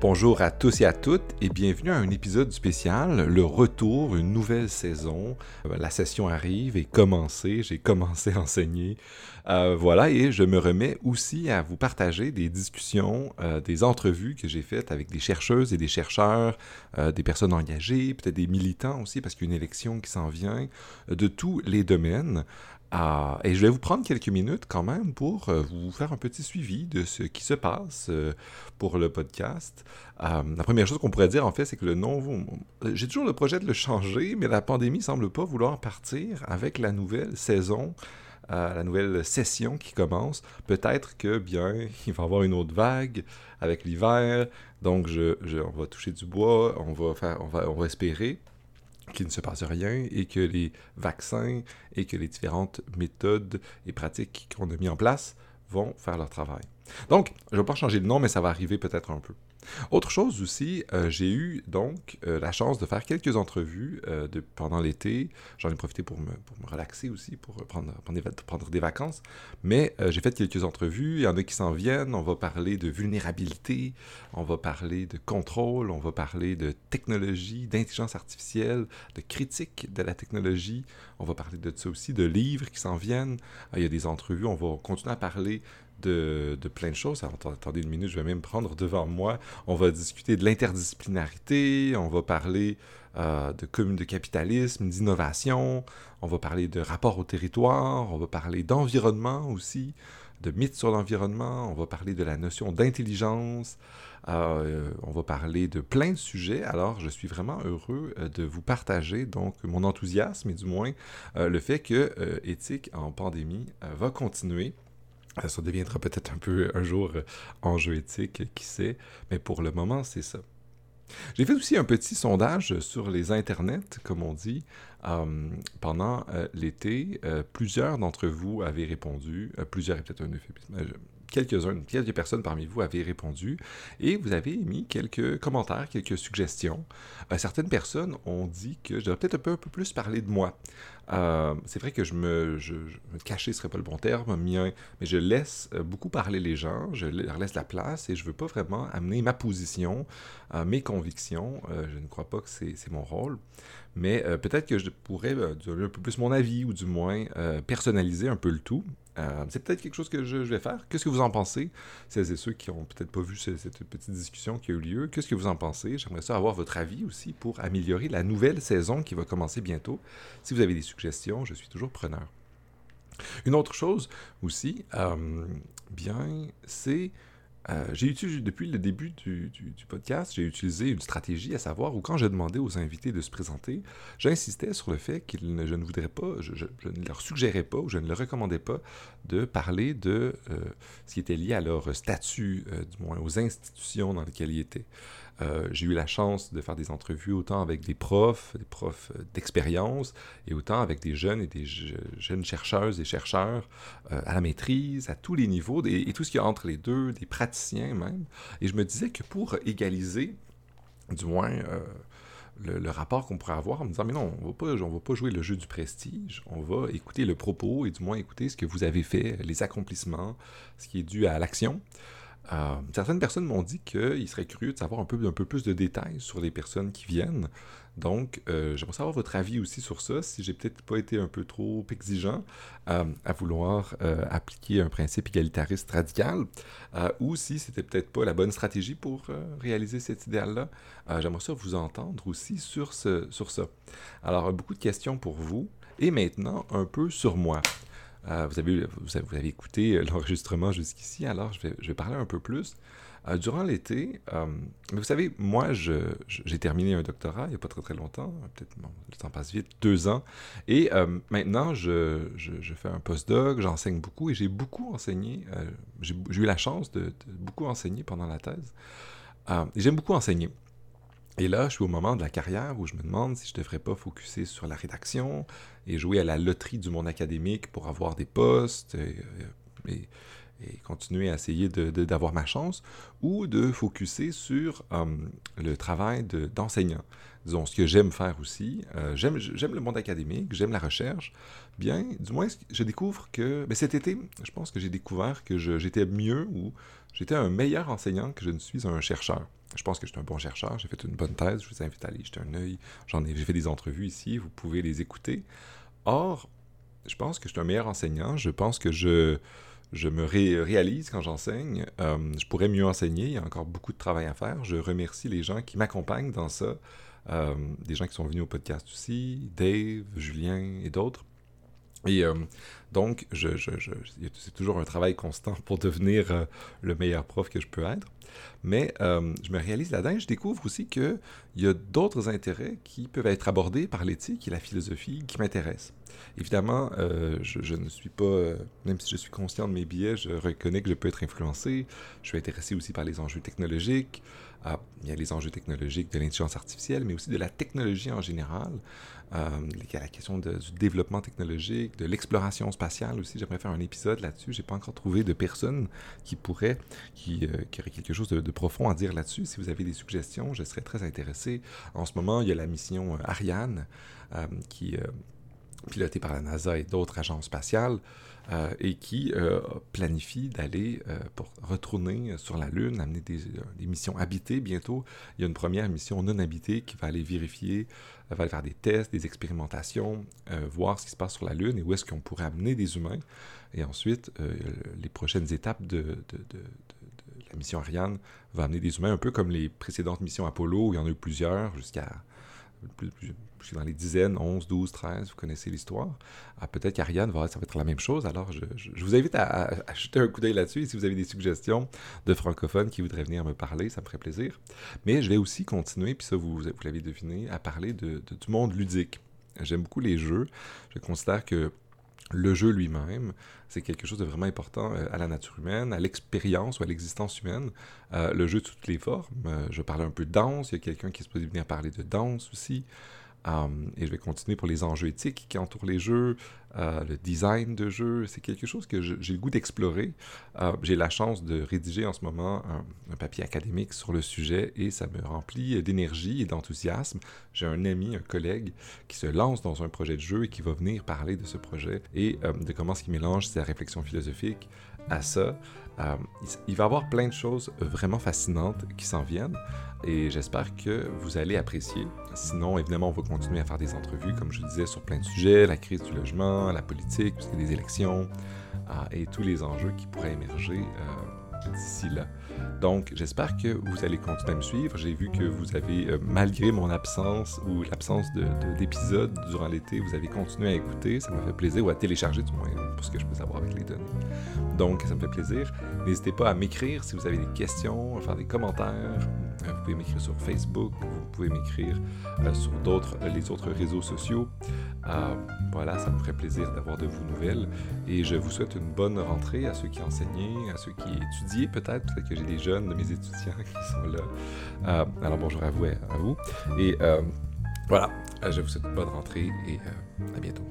Bonjour à tous et à toutes et bienvenue à un épisode spécial, le retour, une nouvelle saison. Euh, la session arrive et commencé, j'ai commencé à enseigner. Euh, voilà, et je me remets aussi à vous partager des discussions, euh, des entrevues que j'ai faites avec des chercheuses et des chercheurs, des personnes engagées, peut-être des militants aussi, parce qu'il y a une élection qui s'en vient, de tous les domaines. Ah, et je vais vous prendre quelques minutes quand même pour euh, vous faire un petit suivi de ce qui se passe euh, pour le podcast. Euh, la première chose qu'on pourrait dire en fait, c'est que le nom, j'ai toujours le projet de le changer, mais la pandémie semble pas vouloir partir avec la nouvelle saison. la nouvelle session qui commence, peut-être que bien il va y avoir une autre vague avec l'hiver, donc je, on va toucher du bois, on va faire, on va, on va espérer qu'il ne se passe rien et que les vaccins et que les différentes méthodes et pratiques qu'on a mis en place vont faire leur travail. Donc, je ne vais pas changer de nom, mais ça va arriver peut-être un peu. Autre chose aussi, euh, j'ai eu donc euh, la chance de faire quelques entrevues euh, pendant l'été. J'en ai profité pour me, relaxer aussi, pour prendre, des, prendre des vacances. Mais j'ai fait quelques entrevues. Il y en a qui s'en viennent. On va parler de vulnérabilité, on va parler de contrôle, on va parler de technologie, d'intelligence artificielle, de critique de la technologie. On va parler de ça aussi, de livres qui s'en viennent. il y a des entrevues. On va continuer à parler de, plein de choses. attendez une minute, je vais même prendre devant moi. On va discuter de l'interdisciplinarité, on va parler euh, de, de capitalisme, d'innovation, on va parler de rapport au territoire, on va parler d'environnement aussi, de mythes sur l'environnement, on va parler de la notion d'intelligence, euh, on va parler de plein de sujets. Alors, je suis vraiment heureux euh, de vous partager donc mon enthousiasme et du moins le fait que éthique en pandémie va continuer. Ça deviendra peut-être un peu un jour euh, enjeu éthique, qui sait, mais pour le moment, c'est ça. J'ai fait aussi un petit sondage sur les internets, comme on dit, euh, pendant euh, l'été. plusieurs d'entre vous avaient répondu, plusieurs est peut-être un euphémisme, quelques-unes, quelques personnes parmi vous avaient répondu et vous avez émis quelques commentaires, quelques suggestions. Euh, certaines personnes ont dit que je devrais peut-être un peu, plus parler de moi. Euh, c'est vrai que je me, je, me cacher serait pas le bon terme, mais je laisse euh, beaucoup parler les gens, je leur laisse la place et je veux pas vraiment amener ma position, mes convictions. je ne crois pas que c'est mon rôle, mais peut-être que je pourrais donner un peu plus mon avis ou du moins personnaliser un peu le tout. Euh, c'est peut-être quelque chose que je, vais faire. Qu'est-ce que vous en pensez? Celles et ceux qui n'ont peut-être pas vu cette, petite discussion qui a eu lieu, qu'est-ce que vous en pensez? J'aimerais ça avoir votre avis aussi pour améliorer la nouvelle saison qui va commencer bientôt. Si vous avez des suggestions, je suis toujours preneur. Une autre chose aussi, euh, bien, c'est euh, j'ai utilisé, depuis le début du, podcast, j'ai utilisé une stratégie, à savoir où quand je demandais aux invités de se présenter, j'insistais sur le fait que je ne voudrais pas, je, ne leur suggérais pas ou je ne leur recommandais pas de parler de euh, ce qui était lié à leur statut, euh, du moins aux institutions dans lesquelles ils étaient. Euh, j'ai eu la chance de faire des entrevues autant avec des profs, des profs euh, d'expérience, et autant avec des jeunes et des jeunes chercheuses et chercheurs euh, à la maîtrise, à tous les niveaux, et, tout ce qu'il y a entre les deux, des praticiens même. Et je me disais que pour égaliser, du moins, le, rapport qu'on pourrait avoir en me disant, mais non, on ne va pas jouer le jeu du prestige, on va écouter le propos et du moins écouter ce que vous avez fait, les accomplissements, ce qui est dû à l'action. Euh, certaines personnes m'ont dit qu'ils seraient curieux de savoir un peu, plus de détails sur les personnes qui viennent. Donc, euh, j'aimerais savoir votre avis aussi sur ça, si j'ai peut-être pas été un peu trop exigeant euh, à vouloir appliquer un principe égalitariste radical, ou si c'était peut-être pas la bonne stratégie pour réaliser cet idéal-là. j'aimerais ça vous entendre aussi sur, ce, sur ça. Alors, beaucoup de questions pour vous, et maintenant un peu sur moi. Euh, vous, avez, vous, avez, écouté euh, l'enregistrement jusqu'ici, alors je vais, parler un peu plus. Euh, durant l'été, vous savez, moi, j'ai terminé un doctorat il n'y a pas très très longtemps, peut-être, le temps passe vite, deux ans, et maintenant, je, fais un postdoc, j'enseigne beaucoup, et j'ai beaucoup enseigné, j'ai eu la chance de, de, beaucoup enseigner pendant la thèse, j'aime beaucoup enseigner. Et là, je suis au moment de la carrière où je me demande si je ne devrais pas focuser sur la rédaction et jouer à la loterie du monde académique pour avoir des postes et, continuer à essayer d'avoir ma chance, ou de focuser sur hum, le travail d'enseignant. Disons, ce que j'aime faire aussi, euh, j'aime le monde académique, j'aime la recherche, bien, du moins, je découvre que, mais cet été, je pense que j'ai découvert que j'étais mieux ou j'étais un meilleur enseignant que je ne suis un chercheur. Je pense que je suis un bon chercheur, j'ai fait une bonne thèse, je vous invite à aller jeter un œil. J'ai fait des entrevues ici, vous pouvez les écouter. Or, je pense que je suis un meilleur enseignant, je pense que je, je me réalise quand j'enseigne. Euh, je pourrais mieux enseigner, il y a encore beaucoup de travail à faire. Je remercie les gens qui m'accompagnent dans ça, euh, des gens qui sont venus au podcast aussi, Dave, Julien et d'autres. Et euh, donc, c'est toujours un travail constant pour devenir euh, le meilleur prof que je peux être. Mais euh, je me réalise là-dedans je découvre aussi qu'il y a d'autres intérêts qui peuvent être abordés par l'éthique et la philosophie qui m'intéressent. Évidemment, je, ne suis pas, même si je suis conscient de mes biais, je reconnais que je peux être influencé. Je suis intéressé aussi par les enjeux technologiques. Il y a les enjeux technologiques de l'intelligence artificielle, mais aussi de la technologie en général. Euh, il y a la question du développement technologique, de l'exploration spatiale aussi. J'aimerais faire un épisode là-dessus. J'ai pas encore trouvé de personne qui pourrait, qui, euh, qui aurait quelque chose de, profond à dire là-dessus. Si vous avez des suggestions, je serais très intéressé. En ce moment, il y a la mission euh, Ariane qui est pilotée par la NASA et d'autres agences spatiales. Euh, et qui euh, planifie d'aller euh, pour retourner sur la Lune, amener des, missions habitées bientôt. Il y a une première mission non habitée qui va aller vérifier, va aller faire des tests, des expérimentations, voir ce qui se passe sur la Lune et où est-ce qu'on pourrait amener des humains. Et ensuite, les prochaines étapes de, de, la mission Ariane va amener des humains, un peu comme les précédentes missions Apollo, où il y en a eu plusieurs, jusqu'à suis dans les dizaines, 11, 12, 13, vous connaissez l'histoire. Ah, peut-être qu'Ariane, va, ça va être la même chose. Alors, je, vous invite à, jeter un coup d'œil là-dessus. si vous avez des suggestions de francophones qui voudraient venir me parler, ça me ferait plaisir. Mais je vais aussi continuer, puis ça, vous, vous l'avez deviné, à parler de, du monde ludique. J'aime beaucoup les jeux. Je considère que le jeu lui-même, c'est quelque chose de vraiment important euh, à la nature humaine, à l'expérience ou à l'existence humaine. Euh, le jeu de toutes les formes. Euh, je parlais un peu de danse, il y a quelqu'un qui est supposé venir parler de danse aussi. Et je vais continuer pour les enjeux éthiques qui entourent les jeux, euh, le design de jeu, c'est quelque chose que j'ai le goût d'explorer. Euh, j'ai la chance de rédiger en ce moment un, papier académique sur le sujet et ça me remplit d'énergie et d'enthousiasme. J'ai un ami, un collègue qui se lance dans un projet de jeu et qui va venir parler de ce projet et euh, de comment ce qui mélange sa réflexion philosophique à ça. Il va y avoir plein de choses vraiment fascinantes qui s'en viennent et j'espère que vous allez apprécier. Sinon, évidemment, on va continuer à faire des entrevues, comme je disais, sur plein de sujets, la crise du logement, la politique, puisqu'il y a des élections, euh, et tous les enjeux qui pourraient émerger euh, d'ici là. Donc, j'espère que vous allez continuer à me suivre. J'ai vu que vous avez, euh, malgré mon absence ou l'absence d'épisodes de, durant l'été, vous avez continué à écouter. Ça me fait plaisir, ou à télécharger du moins, pour ce que je peux savoir avec les données. Donc, ça me fait plaisir. N'hésitez pas à m'écrire si vous avez des questions, à faire des commentaires. Euh, vous pouvez m'écrire sur Facebook, vous pouvez m'écrire euh, sur d'autres, les autres réseaux sociaux. voilà, ça me ferait plaisir d'avoir de vos nouvelles. Et je vous souhaite une bonne rentrée à ceux qui enseignaient, à ceux qui peut-être. Peut-être que j'ai des jeunes de mes étudiants qui sont là. Euh, alors bonjour à vous à vous. Et voilà, je vous souhaite une bonne rentrée et à bientôt.